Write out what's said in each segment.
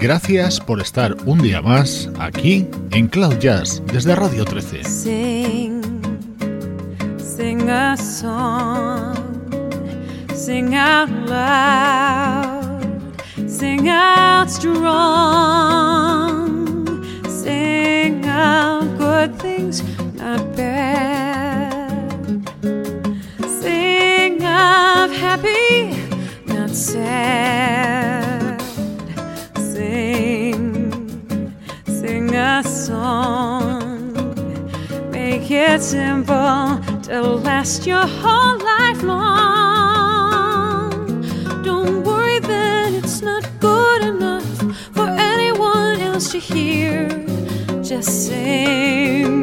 Gracias por estar un día más aquí en Cloud Jazz desde Radio 13. Sing, sing a song, sing sing It simple to last your whole life long. Don't worry that it's not good enough for anyone else to hear. Just sing,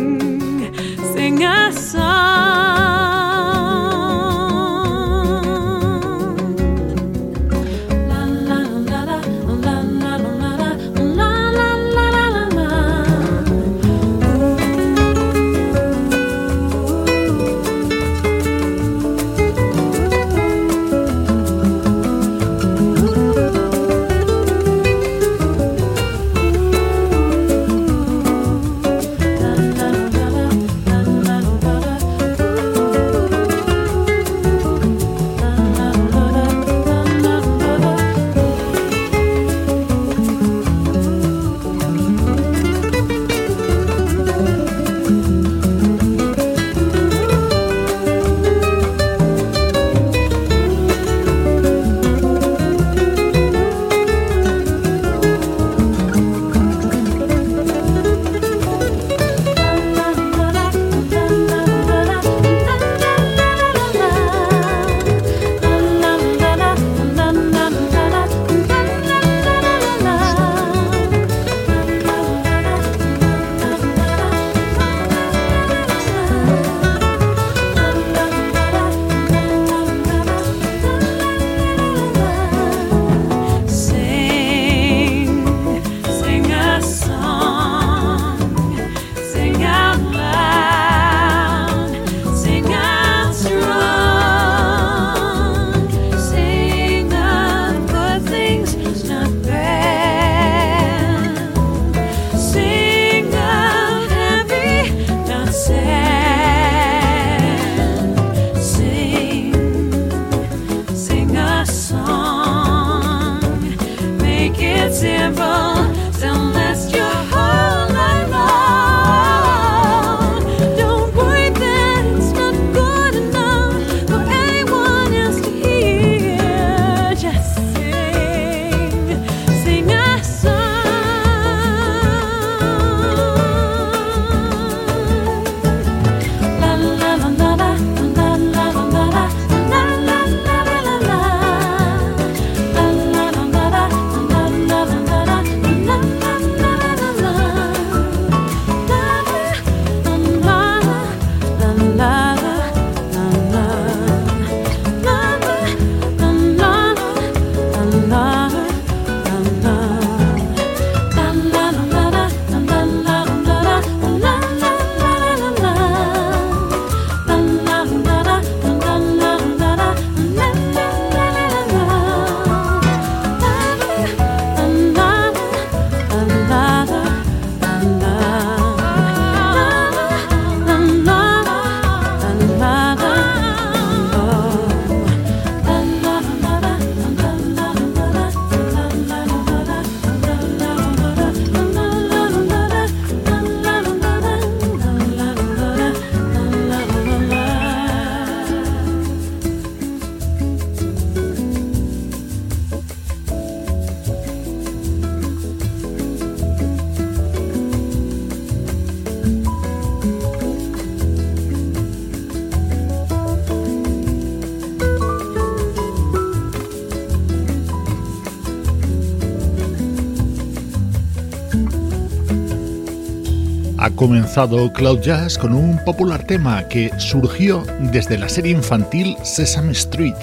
Ha comenzado Cloud Jazz con un popular tema que surgió desde la serie infantil Sesame Street,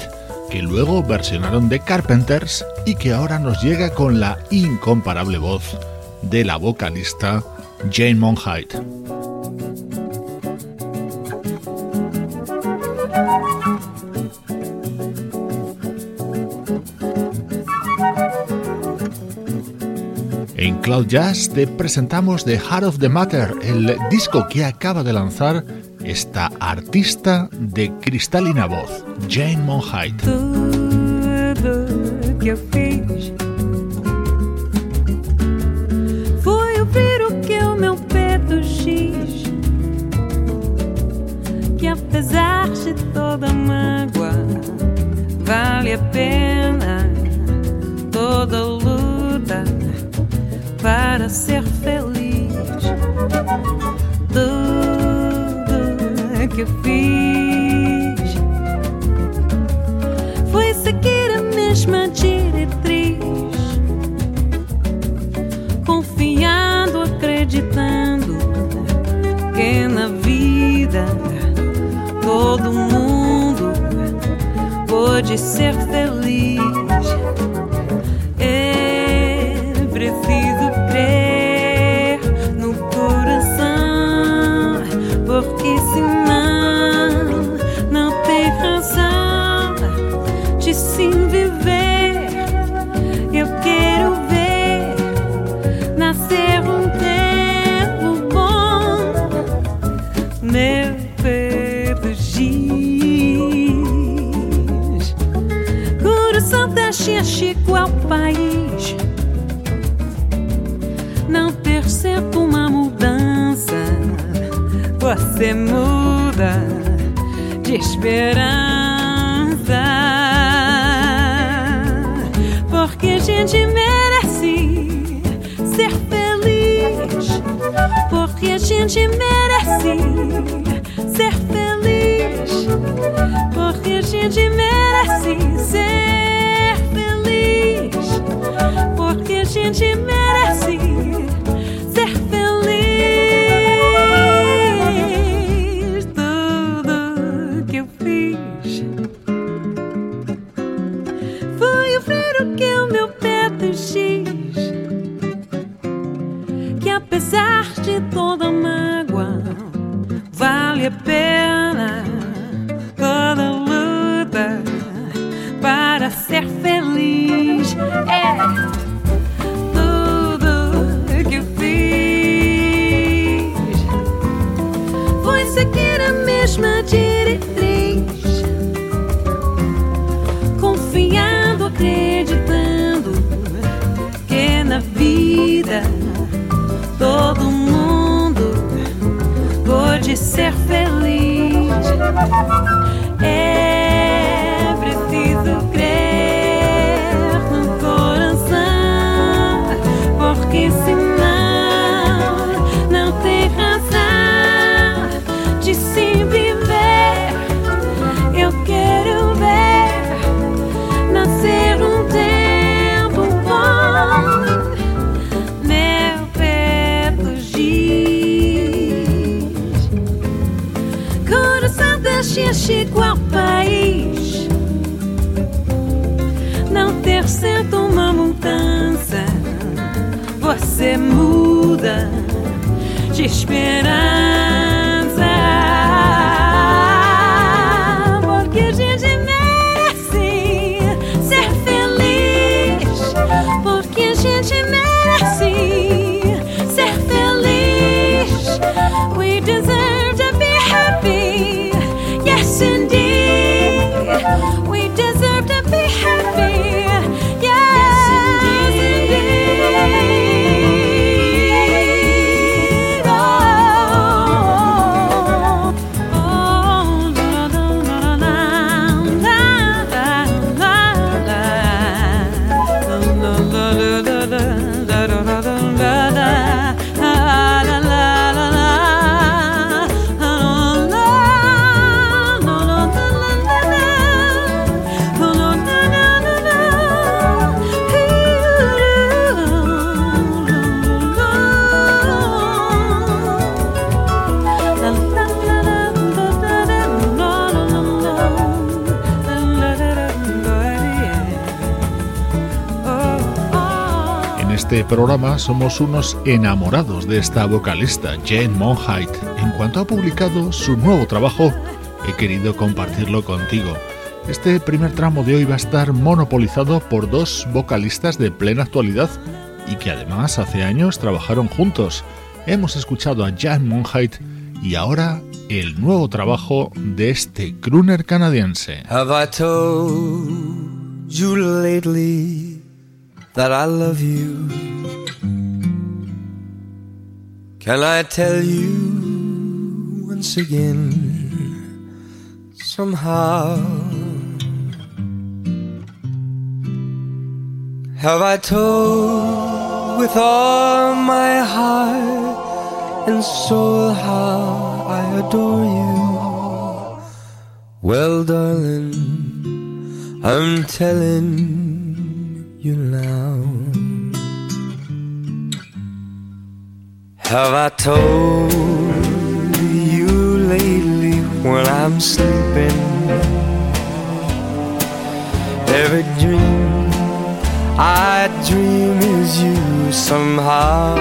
que luego versionaron de Carpenters y que ahora nos llega con la incomparable voz de la vocalista Jane Monheit. Cloud Jazz te presentamos The Heart of the Matter, el disco que acaba de lanzar esta artista de cristalina voz, Jane Monheit. Para ser feliz. Tudo que eu fiz foi seguir a mesma diretriz, confiando, acreditando que na vida todo mundo pode ser feliz. Da Chico ao país não percebo uma mudança. Você muda de esperança. Porque a gente merece ser feliz. Porque a gente merece ser feliz. Porque a gente merece ser. Porque a gente merece programa somos unos enamorados de esta vocalista, Jane Monheit. En cuanto ha publicado su nuevo trabajo, he querido compartirlo contigo. Este primer tramo de hoy va a estar monopolizado por dos vocalistas de plena actualidad y que además hace años trabajaron juntos. Hemos escuchado a Jan Monheit y ahora el nuevo trabajo de este crooner canadiense. Have I told you lately that I love you? Can I tell you once again? Somehow. Have I told with all my heart and soul how I adore you? Well, darling, I'm telling you now. Have I told you lately when I'm sleeping? Every dream I dream is you somehow.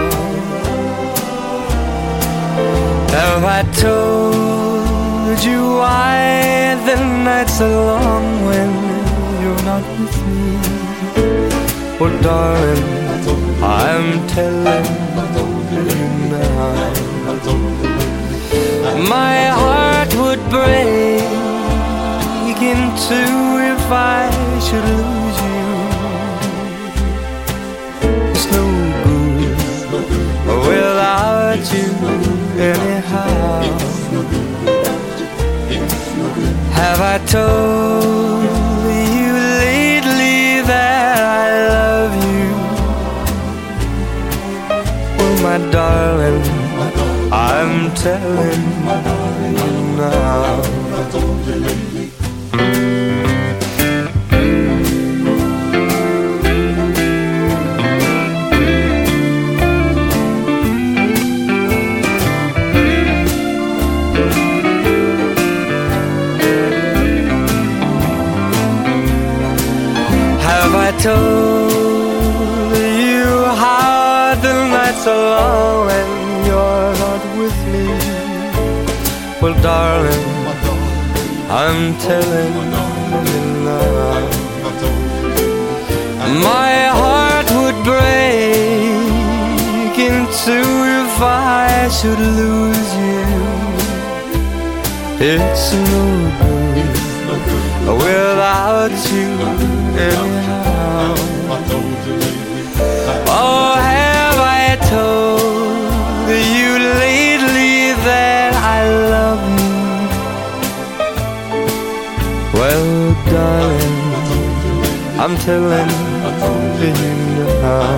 Have I told you why the nights are long when you're not with me? Oh, darling, I'm telling. My heart would break in two if I should lose you. It's no good without you anyhow. Have I told darling, I'm telling you now. Telling you now. My heart would break in two if I should lose you. It's no good without you anyhow. Oh, have I told telling you now.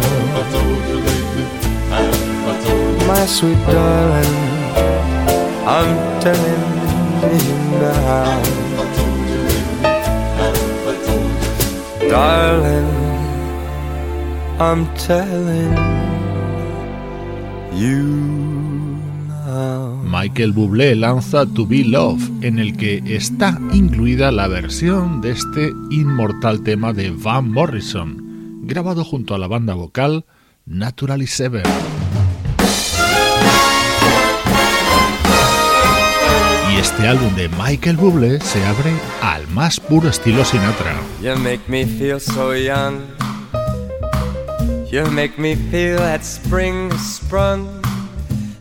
My sweet darling, I'm telling you now. Darling, I'm telling Michael Bublé lanza To Be Love, en el que está incluida la versión de este inmortal tema de Van Morrison, grabado junto a la banda vocal Naturally Seven. Y este álbum de Michael Bublé se abre al más puro estilo Sinatra. You make me feel so young. You make me feel that spring sprung.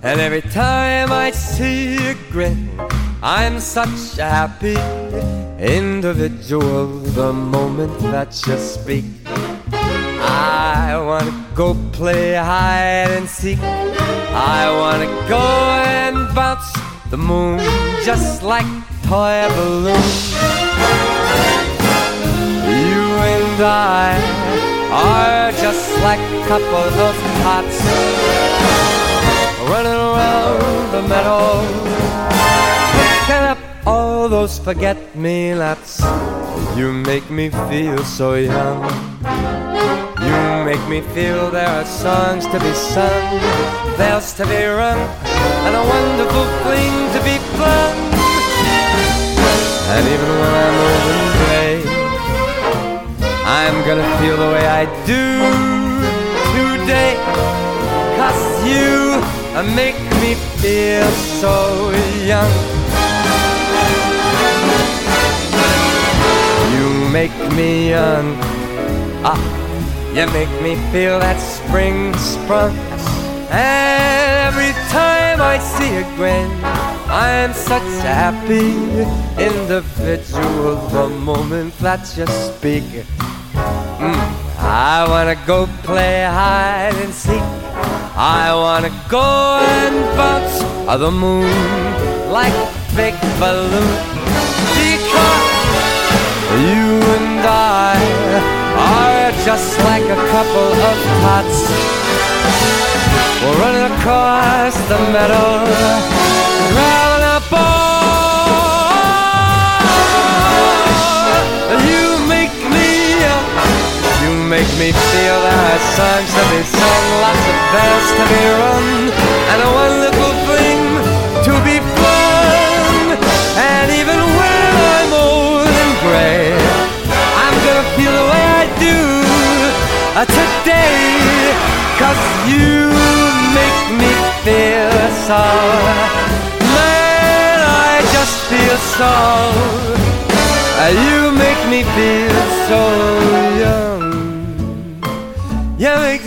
And every time I see you grin, I'm such a happy individual. The moment that you speak, I wanna go play hide and seek. I wanna go and bounce the moon just like toy balloon. You and I are just like a couple of tots running around the meadow, picking up all those forget-me-nots. You make me feel so young. You make me feel there are songs to be sung, bells to be rung, and a wonderful fling to be flung. And even when I'm old and gray, I'm gonna feel the way I do make me feel so young. You make me young. Ah, you make me feel that spring sprung. And every time I see a grin, I'm such a happy individual. The moment that you speak, I wanna go play hide and seek. I wanna go and bounce on the moon like a big balloon. Because you and I are just like a couple of tots. We're running across the meadow, grabbing a ball. Make me feel there are songs to be sung, lots of bells to be rung, and a wonderful thing to be fun. And even when I'm old and gray, I'm gonna feel the way I do uh, today. Cause you make me feel so. Man, I just feel so. Uh, You make me feel so young.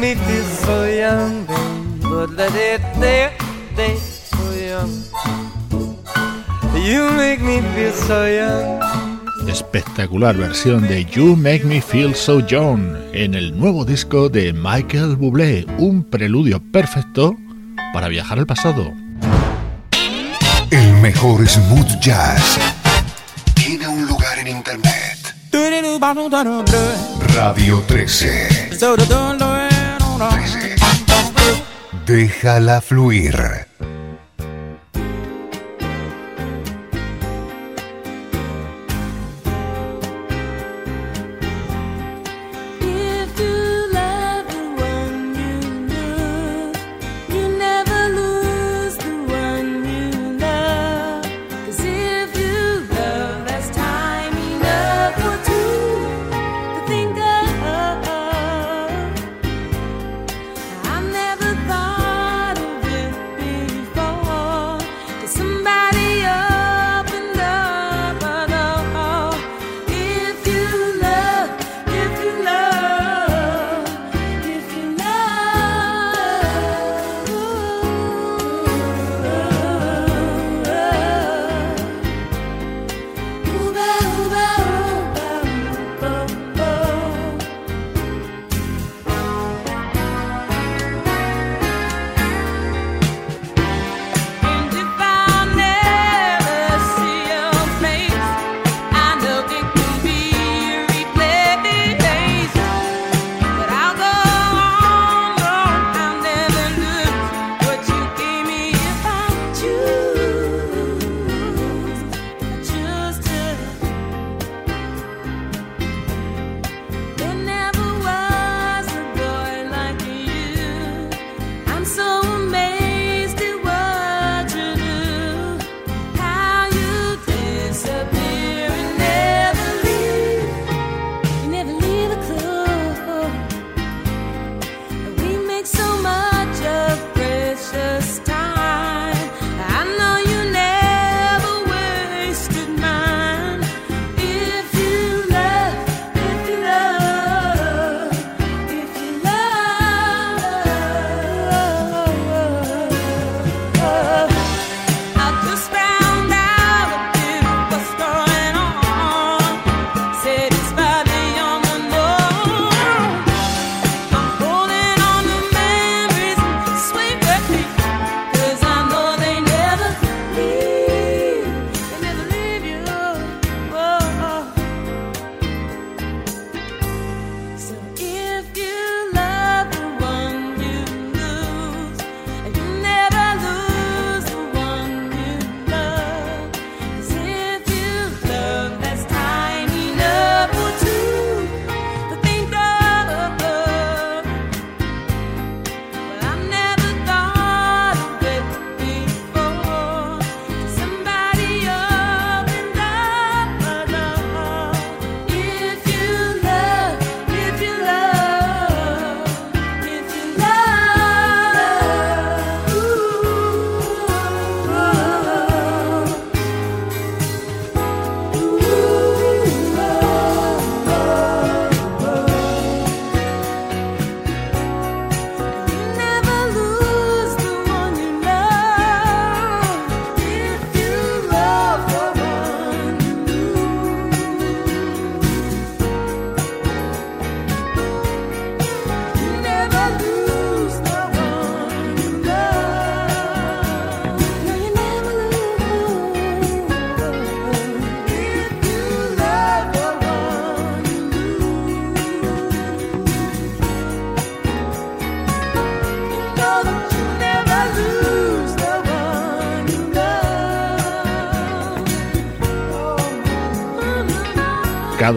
You make me feel so young, babe. But let it there, there, so young. You make me feel so young. Espectacular versión de You Make Me Feel So Young en el nuevo disco de Michael Bublé, un preludio perfecto para viajar al pasado. El mejor smooth jazz tiene un lugar en internet. Radio 13. 13. Déjala fluir.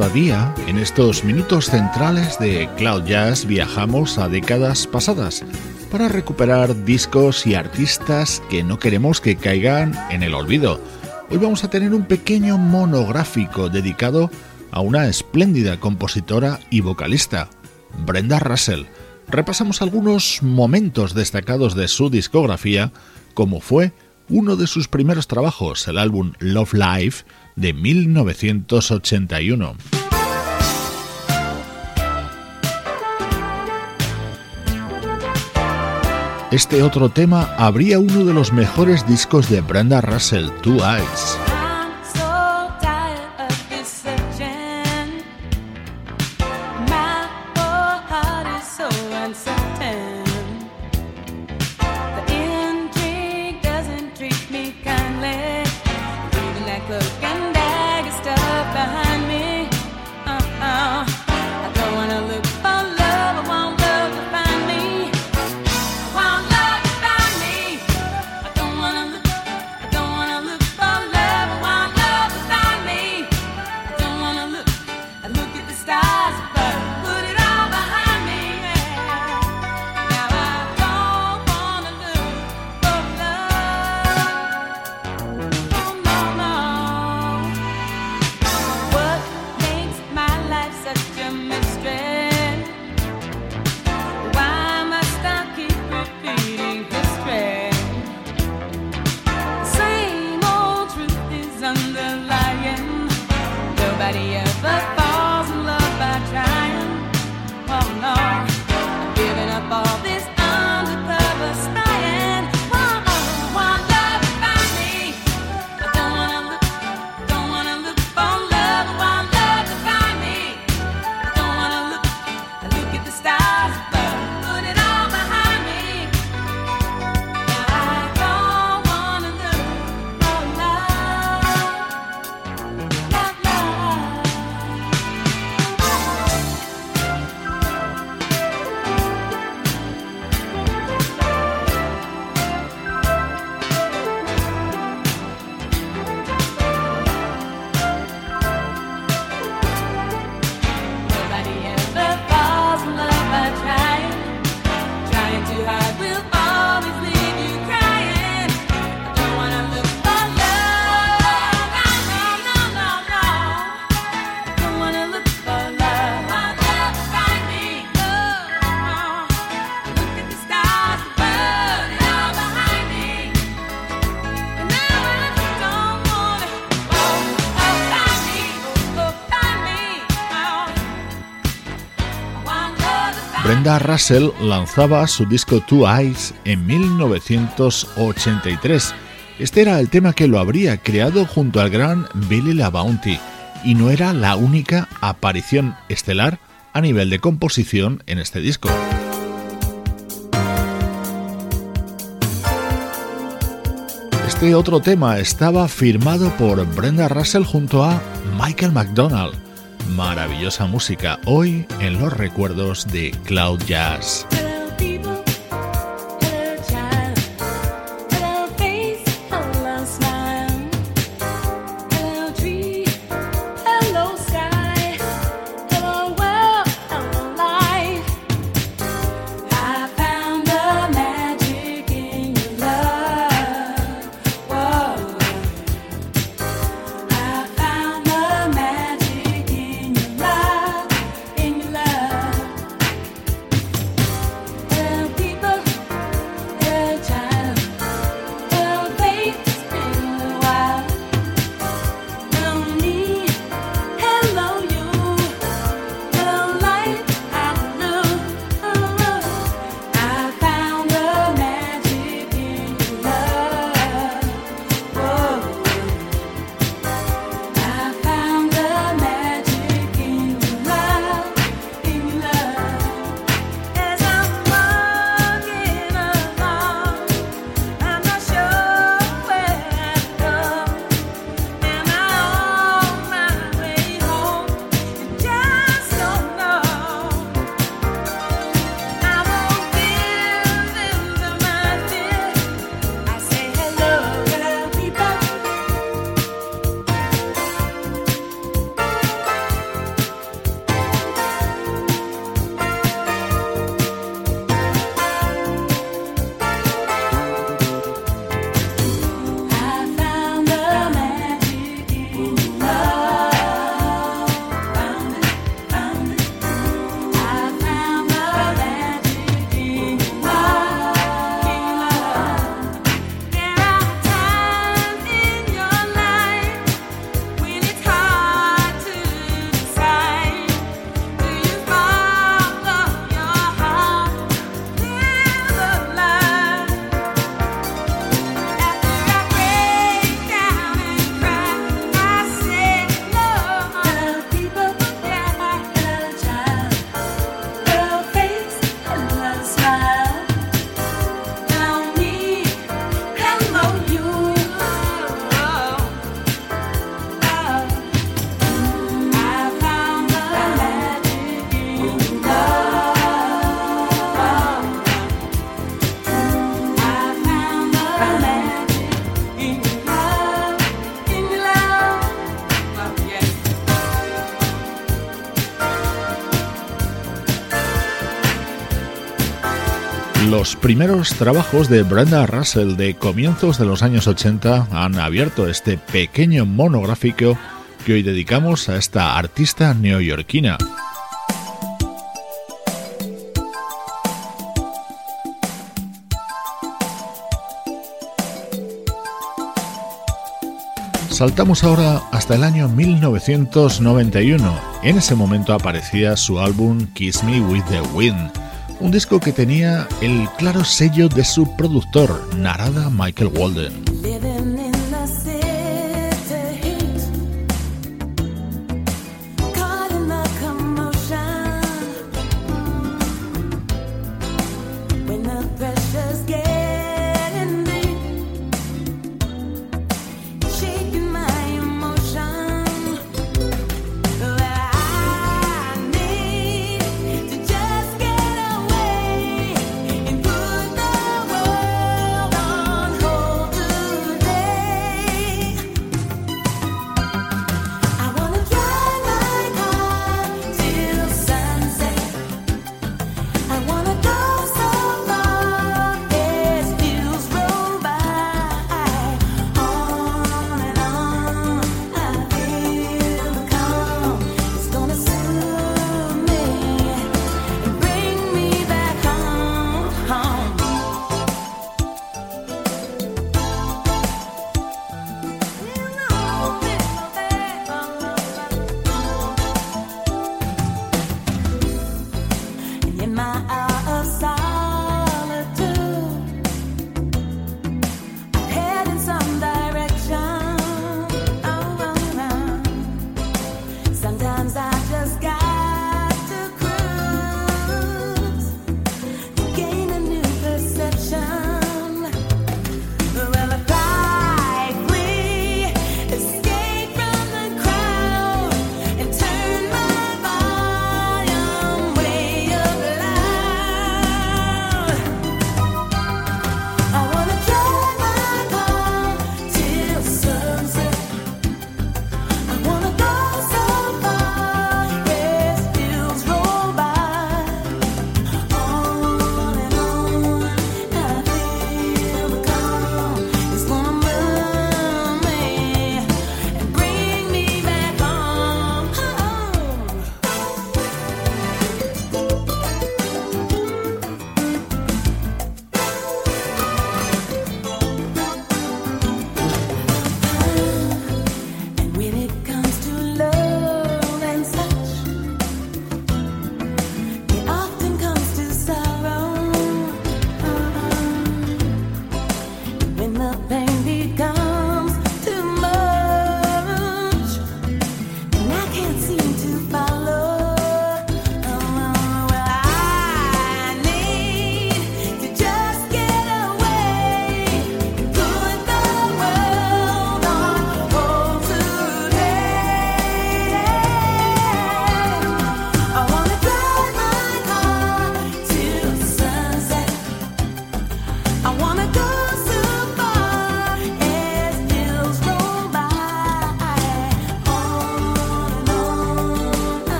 Cada día, en estos minutos centrales de Cloud Jazz, viajamos a décadas pasadas para recuperar discos y artistas que no queremos que caigan en el olvido. Hoy vamos a tener un pequeño monográfico dedicado a una espléndida compositora y vocalista, Brenda Russell. Repasamos algunos momentos destacados de su discografía, como fue uno de sus primeros trabajos, el álbum Love Life de 1981. Este otro tema habría uno de los mejores discos de Brenda Russell, Two Eyes. Russell lanzaba su disco Two Eyes en 1983. Este era el tema que lo habría creado junto al gran Billy LaBounty y no era la única aparición estelar a nivel de composición en este disco. Este otro tema estaba firmado por Brenda Russell junto a Michael McDonald maravillosa música hoy en los recuerdos de Cloud Jazz. Primeros trabajos de Brenda Russell de comienzos de los años 80 han abierto este pequeño monográfico que hoy dedicamos a esta artista neoyorquina. Saltamos ahora hasta el año 1991. En ese momento aparecía su álbum Kiss Me With The Wind, un disco que tenía el claro sello de su productor, Narada Michael Walden.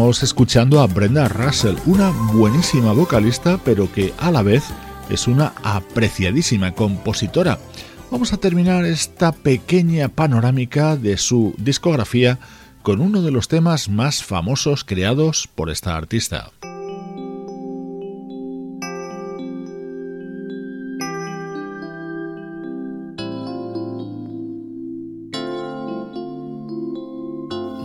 Estamos escuchando a Brenda Russell, una buenísima vocalista, pero que a la vez es una apreciadísima compositora. Vamos a terminar esta pequeña panorámica de su discografía con uno de los temas más famosos creados por esta artista.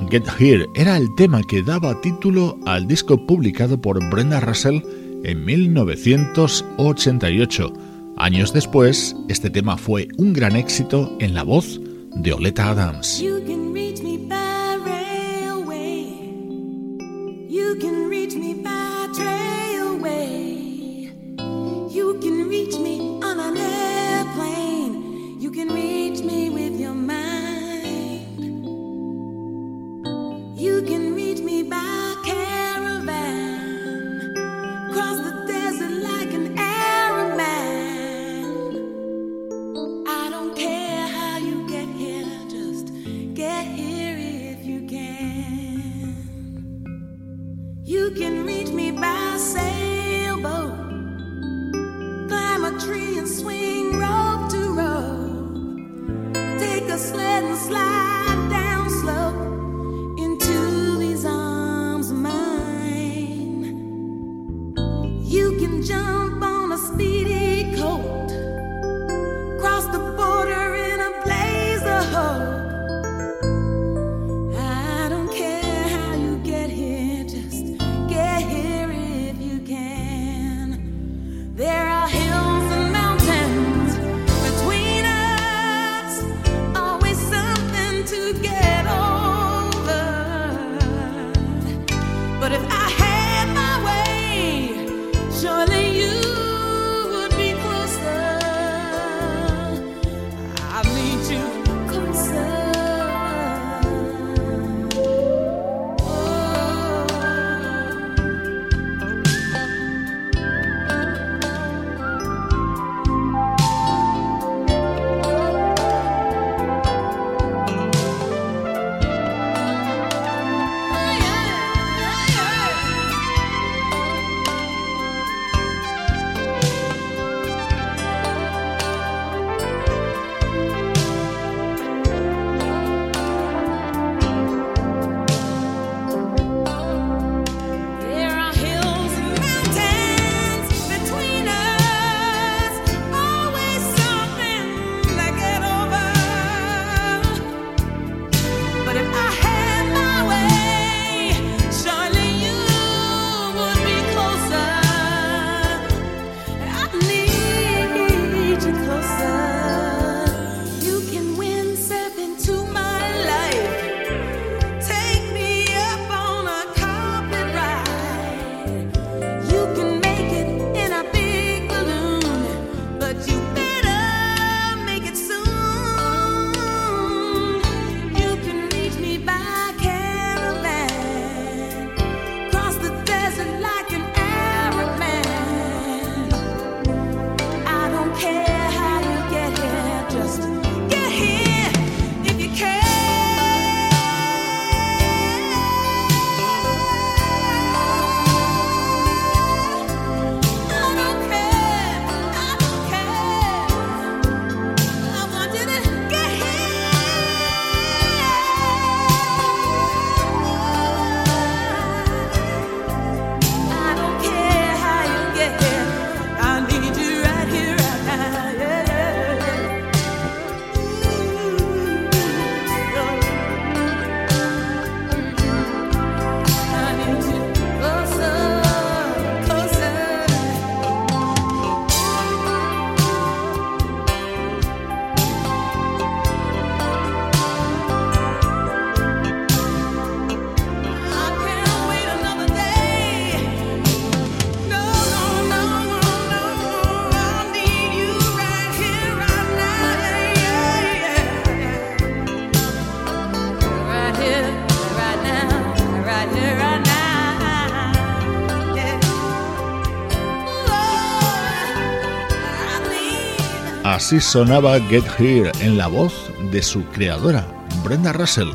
Get Here era el tema que daba título al disco publicado por Brenda Russell en 1988. Años después, este tema fue un gran éxito en la voz de Oleta Adams. así sonaba Get Here en la voz de su creadora, Brenda Russell.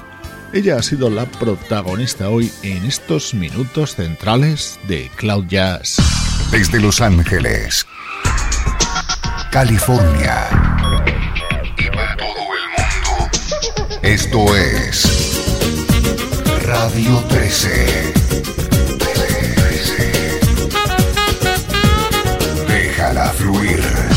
Ella ha sido la protagonista hoy en estos minutos centrales de Cloud Jazz. Desde Los Ángeles, California y para todo el mundo, esto es Radio 13. Déjala fluir.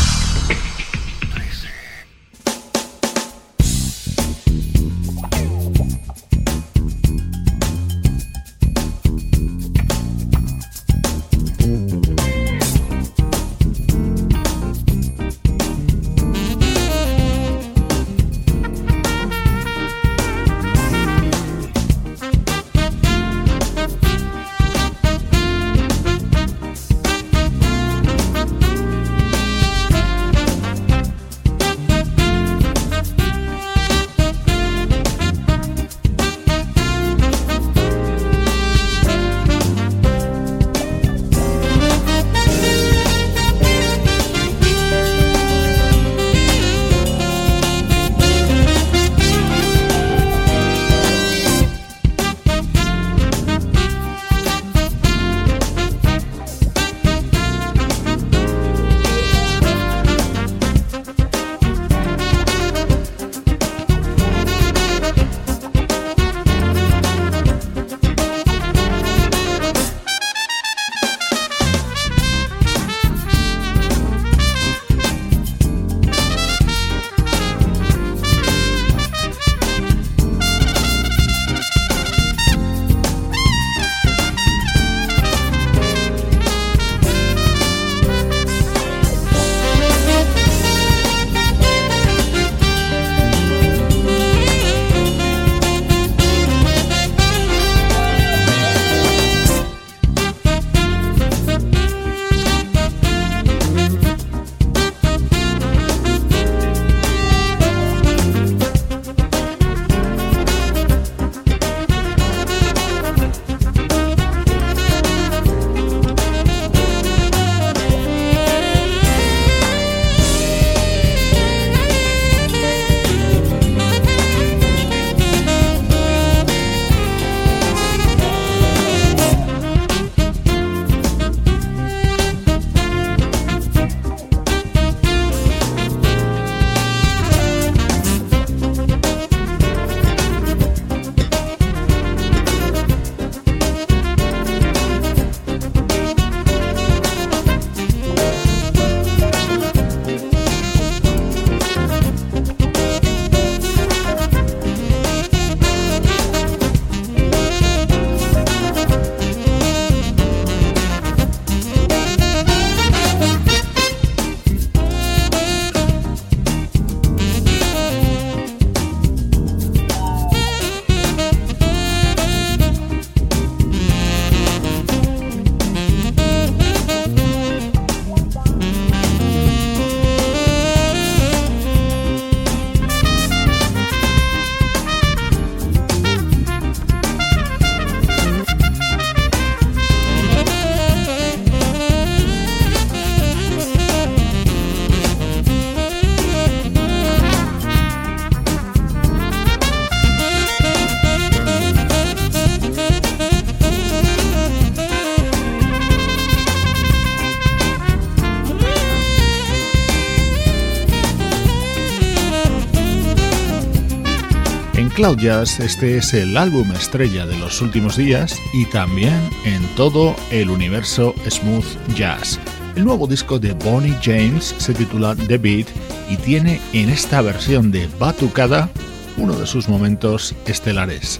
Cloud Jazz este es el álbum estrella de los últimos días y también en todo el universo smooth jazz. El nuevo disco de Bonnie James se titula The Beat y tiene en esta versión de Batucada uno de sus momentos estelares.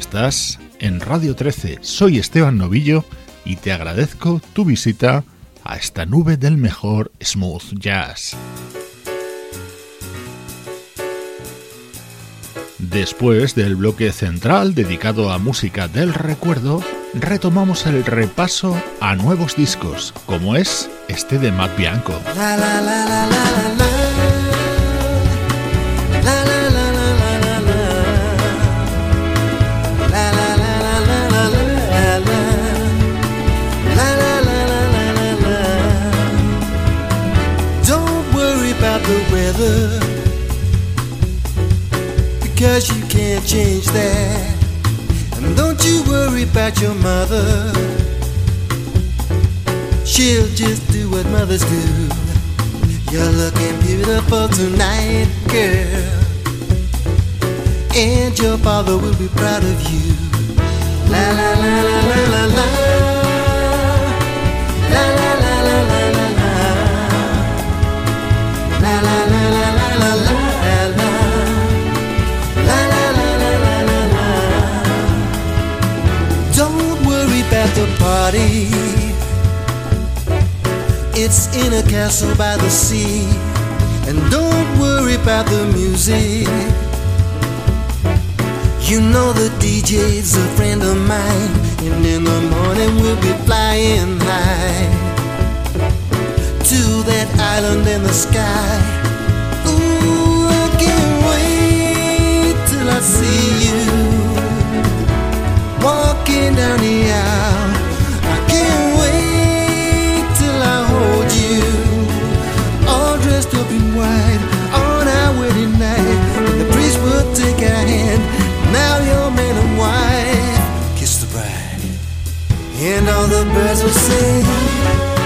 Estás en Radio 13, soy Esteban Novillo y te agradezco tu visita a esta nube del mejor smooth jazz. Después del bloque central dedicado a música del recuerdo, retomamos el repaso a nuevos discos, como es este de Matt Bianco. She'll just do what mothers do. You're looking beautiful tonight, girl. And your father will be proud of you. La la la la la la la. La la la la la la la. La la la la la la la. Don't worry about the party. It's in a castle by the sea. And don't worry about the music. You know the DJ's a friend of mine. And in the morning we'll be flying high to that island in the sky. Ooh, I can't wait till I see you walking down the aisle. And all the birds will sing.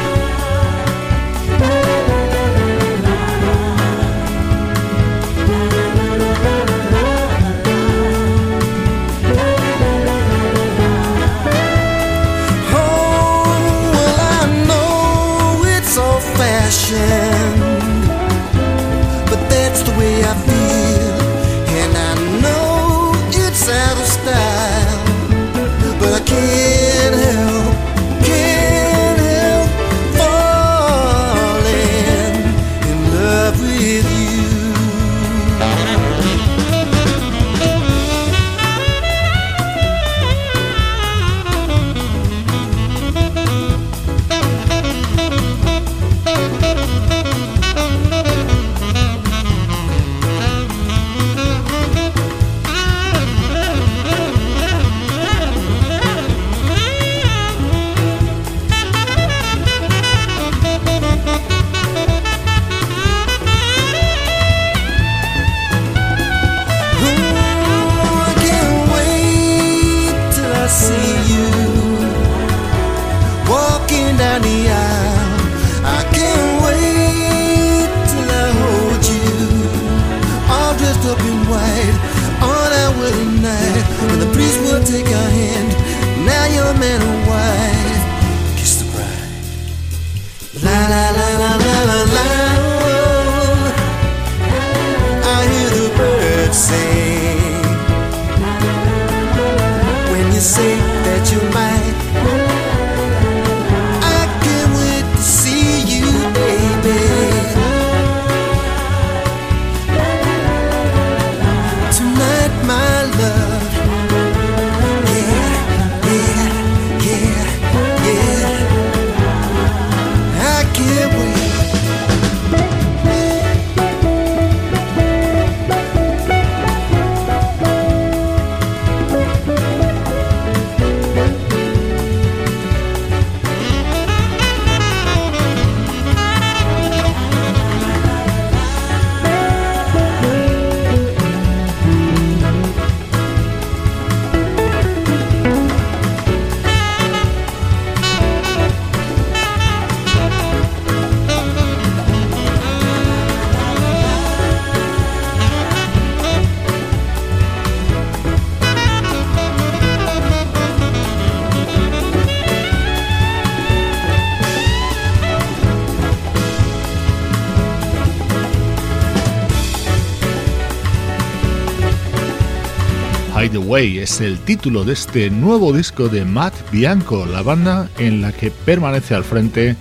Es el título de este nuevo disco de Matt Bianco, la banda en la que permanece al frente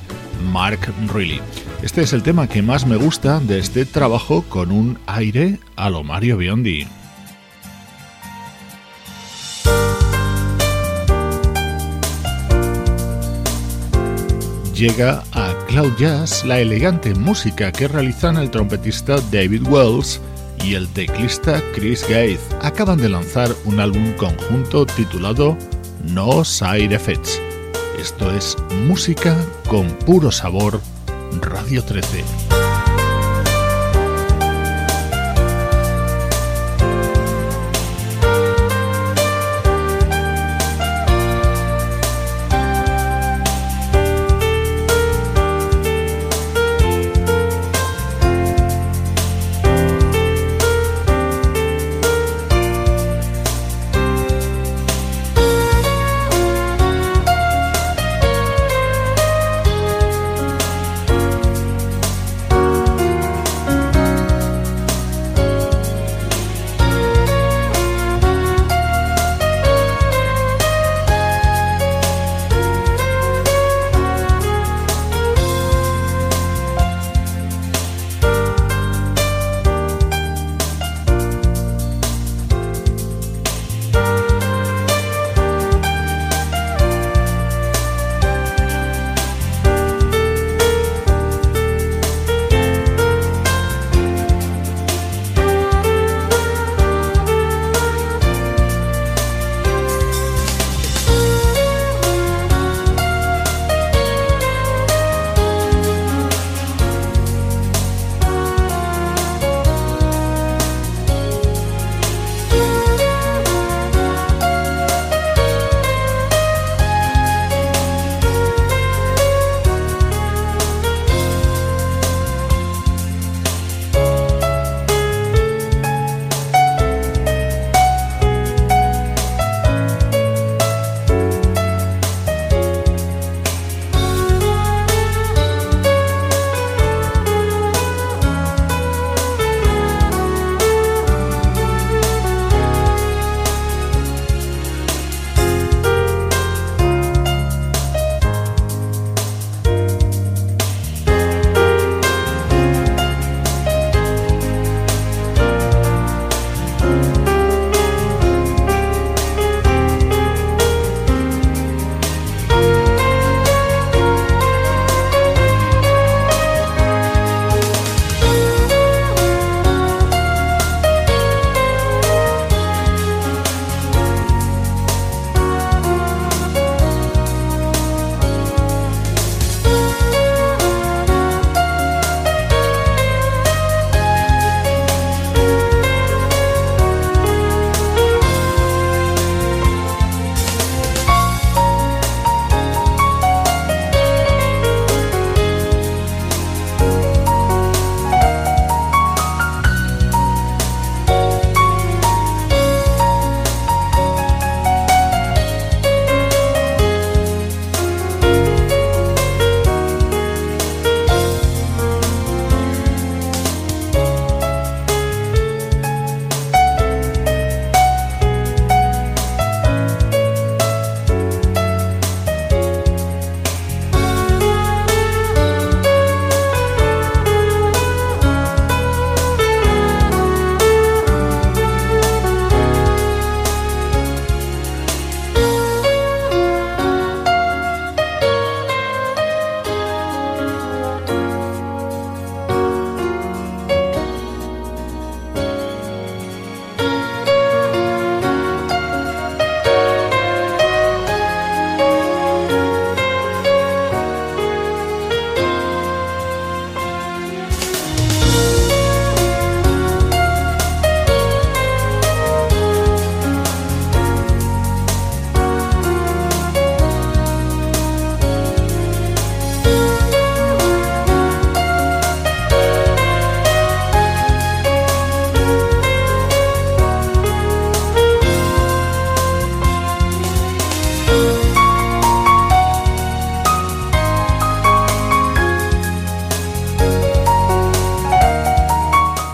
Mark Reilly. Este es el tema que más me gusta de este trabajo con un aire a lo Mario Biondi. Llega a Cloud Jazz la elegante música que realizan el trompetista David Wells y el teclista Chris Gaith. Acaban de lanzar un álbum conjunto titulado No Side Effects. Esto es música con puro sabor Radio 13.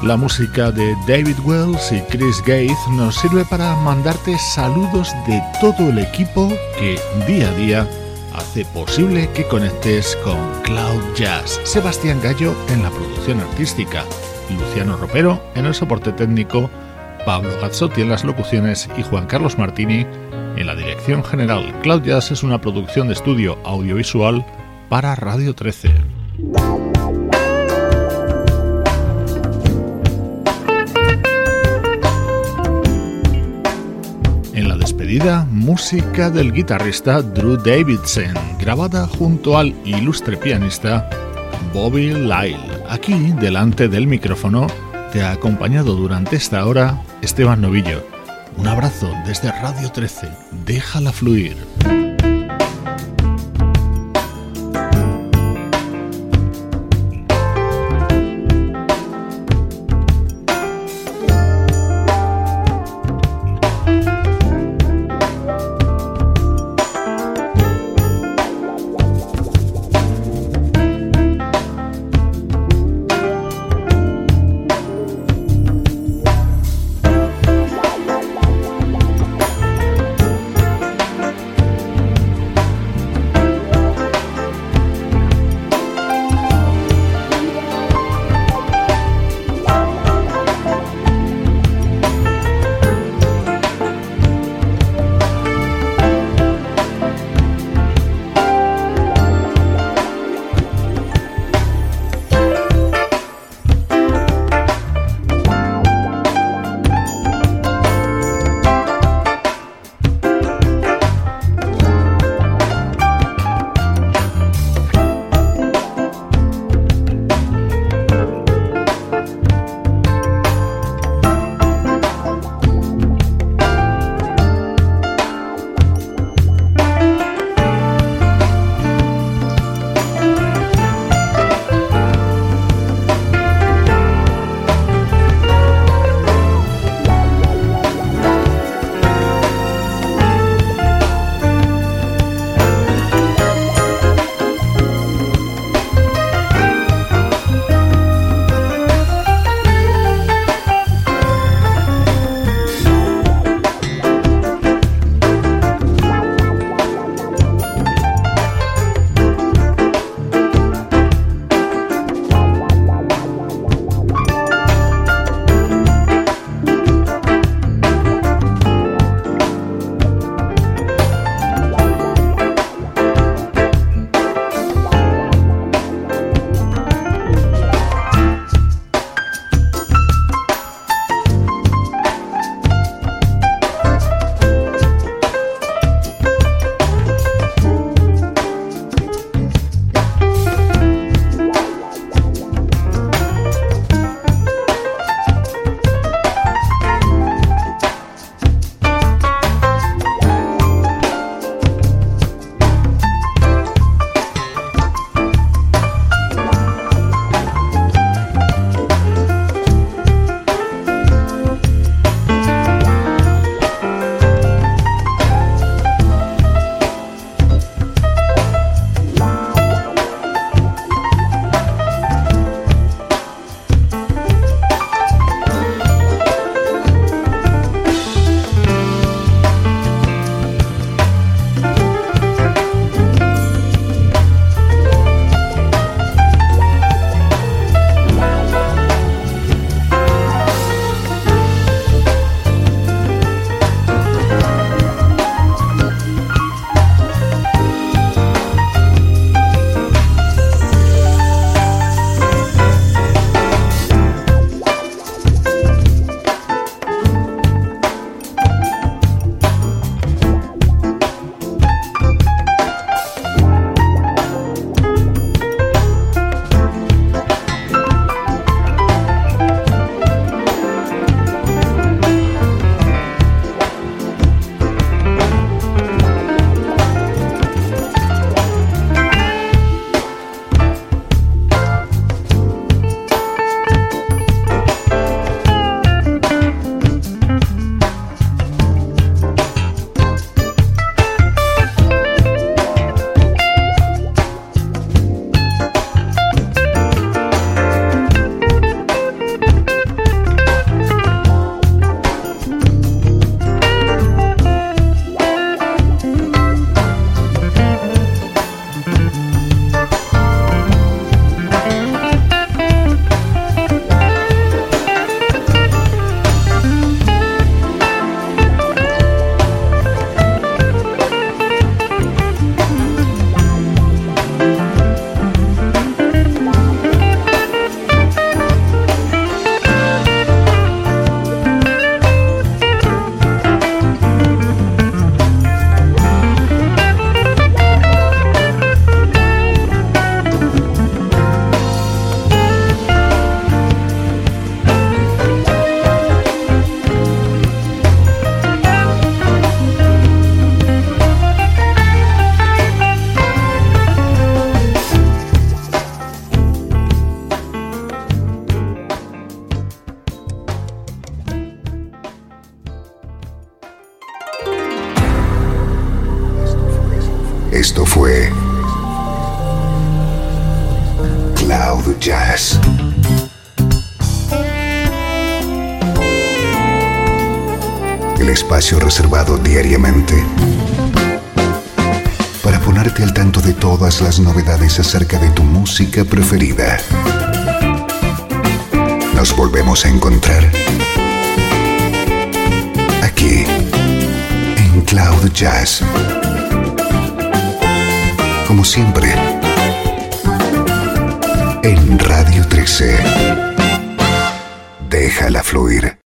La música de David Wells y Chris Gates nos sirve para mandarte saludos de todo el equipo que día a día hace posible que conectes con Cloud Jazz. Sebastián Gallo en la producción artística, Luciano Ropero en el soporte técnico, Pablo Gazzotti en las locuciones y Juan Carlos Martini en la dirección general. Cloud Jazz es una producción de estudio audiovisual para Radio 13. Música del guitarrista Drew Davidson, grabada junto al ilustre pianista Bobby Lyle. Aquí, delante del micrófono, te ha acompañado durante esta hora Esteban Novillo. Un abrazo desde Radio 13. Déjala fluir.